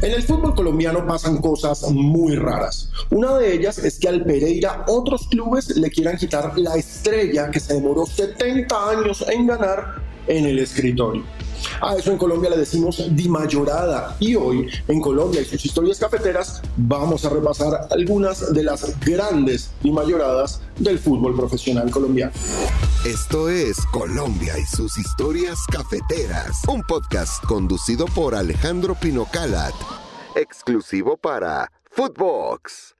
En el fútbol colombiano pasan cosas muy raras. Una de ellas es que al Pereira otros clubes le quieran quitar la estrella que se demoró 70 años en ganar en el escritorio. A eso en Colombia le decimos Di Mayorada y hoy en Colombia y sus historias cafeteras vamos a repasar algunas de las grandes Di Mayoradas del fútbol profesional colombiano. Esto es Colombia y sus historias cafeteras, un podcast conducido por Alejandro Pino Calat, exclusivo para Footbox.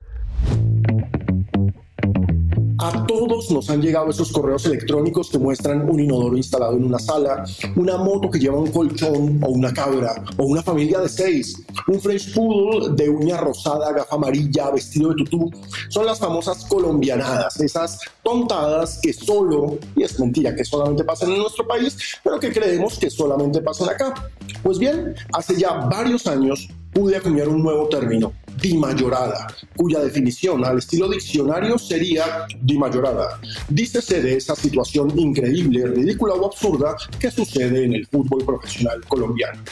A todos nos han llegado esos correos electrónicos que muestran un inodoro instalado en una sala, una moto que lleva un colchón o una cabra, o una familia de seis, un French Poodle de uña rosada, gafa amarilla, vestido de tutú. Son las famosas colombianadas, esas tontadas que solo, y es mentira que solamente pasan en nuestro país, pero que creemos que solamente pasan acá. Pues bien, hace ya varios años pude acuñar un nuevo término, dimayorada, cuya definición al estilo diccionario sería dimayorada. Dícese de esa situación increíble, ridícula o absurda que sucede en el fútbol profesional colombiano.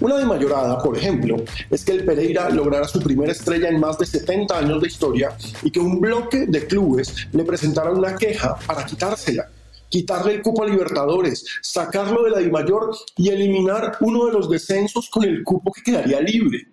Una dimayorada, por ejemplo, es que el Pereira lograra su primera estrella en más de 70 años de historia y que un bloque de clubes le presentara una queja para quitársela quitarle el cupo a Libertadores, sacarlo de la Dimayor y eliminar uno de los descensos con el cupo que quedaría libre.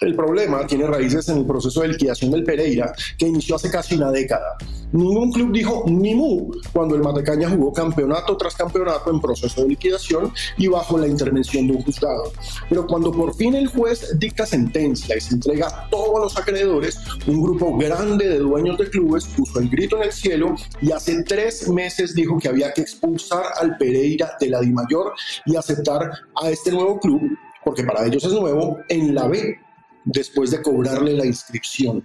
El problema tiene raíces en el proceso de liquidación del Pereira, que inició hace casi una década. Ningún club dijo ni mu cuando el Matecaña jugó campeonato tras campeonato en proceso de liquidación y bajo la intervención de un juzgado. Pero cuando por fin el juez dicta sentencia y se entrega a todos los acreedores, un grupo grande de dueños de clubes puso el grito en el cielo y hace tres meses dijo que había que expulsar al Pereira de la Dimayor y aceptar a este nuevo club, porque para ellos es nuevo, en la B después de cobrarle la inscripción.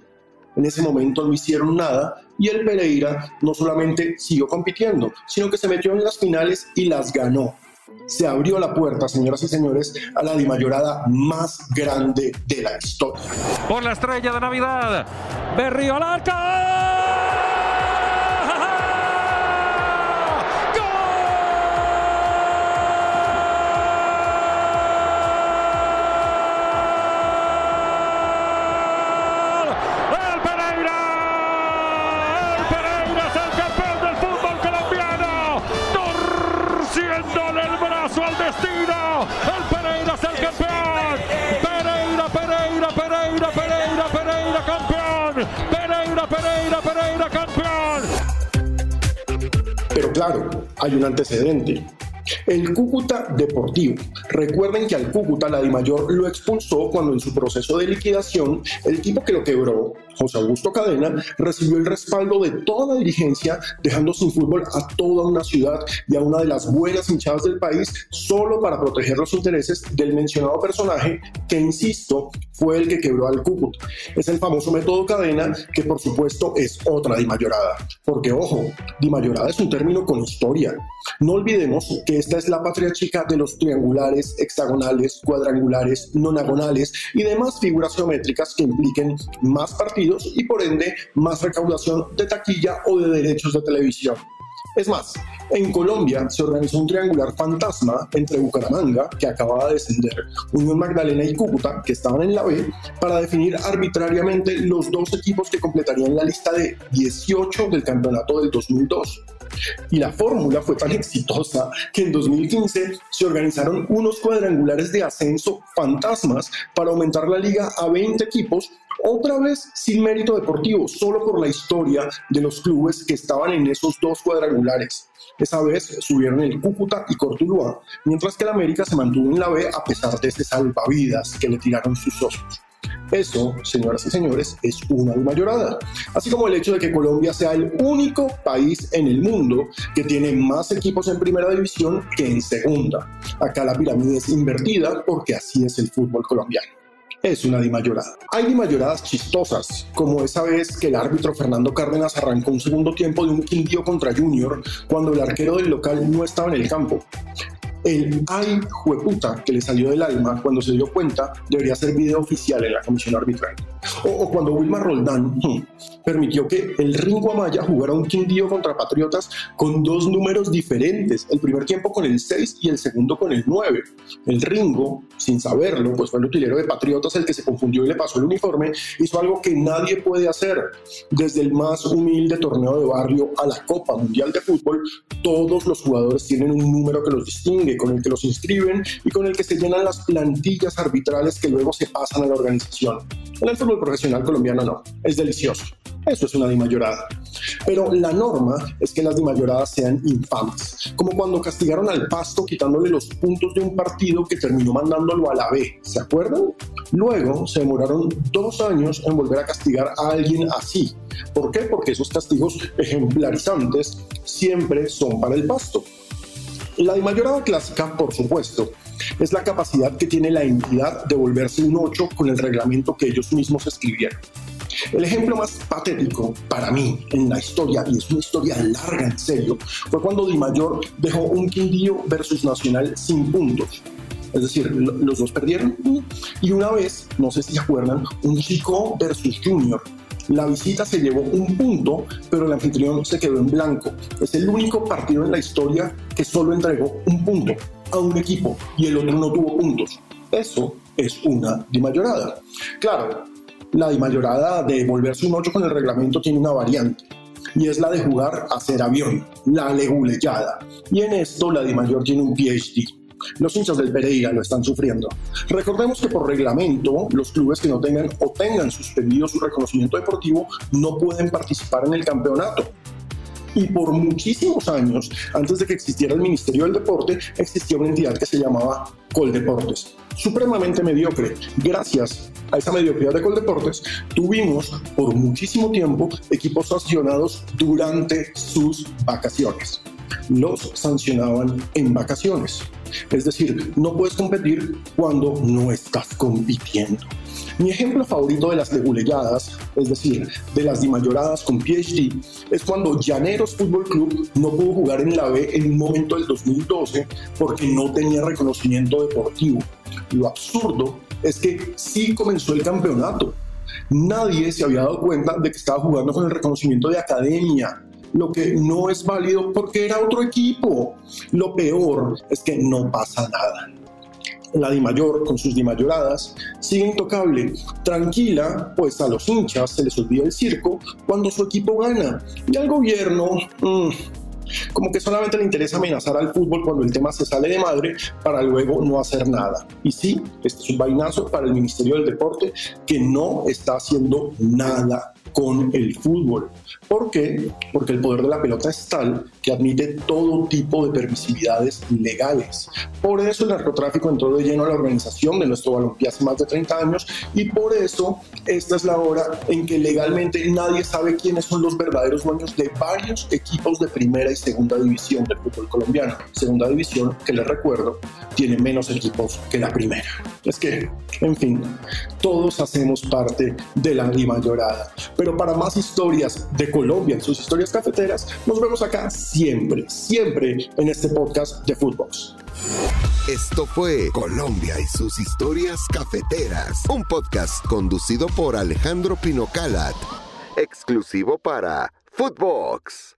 En ese momento no hicieron nada y el Pereira no solamente siguió compitiendo, sino que se metió en las finales y las ganó. Se abrió la puerta, señoras y señores, a la dimayorada más grande de la historia. Por la estrella de Navidad, Berrío al claro, hay un antecedente. El Cúcuta Deportivo. Recuerden que al Cúcuta la Mayor lo expulsó cuando en su proceso de liquidación el equipo que lo quebró, José Augusto Cadena, recibió el respaldo de toda la dirigencia, dejando sin fútbol a toda una ciudad y a una de las buenas hinchadas del país solo para proteger los intereses del mencionado personaje que, insisto, fue el que quebró al Cúcuta. Es el famoso método cadena que por supuesto es otra dimayorada. Porque ojo, dimayorada es un término con historia. No olvidemos que esta es la patria chica de los triangulares, hexagonales, cuadrangulares, nonagonales y demás figuras geométricas que impliquen más partidos y por ende más recaudación de taquilla o de derechos de televisión. Es más, en Colombia se organizó un triangular fantasma entre Bucaramanga, que acababa de descender, Unión Magdalena y Cúcuta, que estaban en la B, para definir arbitrariamente los dos equipos que completarían la lista de 18 del campeonato del 2002. Y la fórmula fue tan exitosa que en 2015 se organizaron unos cuadrangulares de ascenso fantasmas para aumentar la liga a 20 equipos otra vez sin mérito deportivo, solo por la historia de los clubes que estaban en esos dos cuadrangulares. Esa vez subieron el Cúcuta y Cortuluá, mientras que el América se mantuvo en la B a pesar de ese salvavidas que le tiraron sus socios. Eso, señoras y señores, es una mayorada. Así como el hecho de que Colombia sea el único país en el mundo que tiene más equipos en primera división que en segunda. Acá la pirámide es invertida porque así es el fútbol colombiano es una dimayorada. Hay dimayoradas chistosas, como esa vez que el árbitro Fernando Cárdenas arrancó un segundo tiempo de un Quindío contra Junior cuando el arquero del local no estaba en el campo. El ay jueputa que le salió del alma cuando se dio cuenta debería ser video oficial en la comisión arbitral. O, cuando Wilmar Roldán hmm, permitió que el Ringo Amaya jugara un Quindío contra Patriotas con dos números diferentes, el primer tiempo con el 6 y el segundo con el 9. El Ringo, sin saberlo, pues fue el utilero de Patriotas el que se confundió y le pasó el uniforme, hizo algo que nadie puede hacer. Desde el más humilde torneo de barrio a la Copa Mundial de Fútbol, todos los jugadores tienen un número que los distingue, con el que los inscriben y con el que se llenan las plantillas arbitrales que luego se pasan a la organización. El fútbol profesional colombiano no, es delicioso. Eso es una dimayorada. Pero la norma es que las dimayoradas sean infames, como cuando castigaron al Pasto quitándole los puntos de un partido que terminó mandándolo a la B, ¿se acuerdan? Luego se demoraron dos años en volver a castigar a alguien así. ¿Por qué? Porque esos castigos ejemplarizantes siempre son para el Pasto. La dimayorada clásica, por supuesto, es la capacidad que tiene la entidad de volverse un 8 con el reglamento que ellos mismos escribieron. El ejemplo más patético para mí en la historia, y es una historia larga en serio, fue cuando Di Mayor dejó un Quindío versus Nacional sin puntos. Es decir, los dos perdieron. Y una vez, no sé si se acuerdan, un Chico versus Junior. La visita se llevó un punto, pero el anfitrión se quedó en blanco. Es el único partido en la historia que solo entregó un punto a un equipo y el otro no tuvo puntos. Eso es una dimayorada. Claro, la dimayorada de volverse un 8 con el reglamento tiene una variante y es la de jugar a ser avión, la leguleyada. Y en esto la Dimayor tiene un PhD. Los hinchas del Pereira lo están sufriendo. Recordemos que por reglamento, los clubes que no tengan o tengan suspendido su reconocimiento deportivo no pueden participar en el campeonato. Y por muchísimos años, antes de que existiera el Ministerio del Deporte, existía una entidad que se llamaba Coldeportes, supremamente mediocre. Gracias a esa mediocridad de Coldeportes, tuvimos por muchísimo tiempo equipos sancionados durante sus vacaciones. Los sancionaban en vacaciones. Es decir, no puedes competir cuando no estás compitiendo. Mi ejemplo favorito de las leguleyadas, es decir, de las dimayoradas con PhD, es cuando Llaneros Fútbol Club no pudo jugar en la B en un momento del 2012 porque no tenía reconocimiento deportivo. Lo absurdo es que sí comenzó el campeonato. Nadie se había dado cuenta de que estaba jugando con el reconocimiento de academia, lo que no es válido porque era otro equipo. Lo peor es que no pasa nada. La Dimayor, con sus Dimayoradas, sigue intocable, tranquila, pues a los hinchas se les olvida el circo cuando su equipo gana. Y al gobierno, mmm, como que solamente le interesa amenazar al fútbol cuando el tema se sale de madre para luego no hacer nada. Y sí, este es un vainazo para el Ministerio del Deporte que no está haciendo nada con el fútbol. ¿Por qué? Porque el poder de la pelota es tal que admite todo tipo de permisividades legales. Por eso el narcotráfico entró de lleno a la organización de nuestro balompié hace más de 30 años y por eso esta es la hora en que legalmente nadie sabe quiénes son los verdaderos dueños de varios equipos de primera y segunda división del fútbol colombiano. Segunda división, que les recuerdo, tiene menos equipos que la primera. Es que, en fin, todos hacemos parte de la Lima Llorada. Pero para más historias de Colombia, sus historias cafeteras, nos vemos acá siempre, siempre en este podcast de Footbox. Esto fue Colombia y sus historias cafeteras, un podcast conducido por Alejandro Pinocalat, exclusivo para Footbox.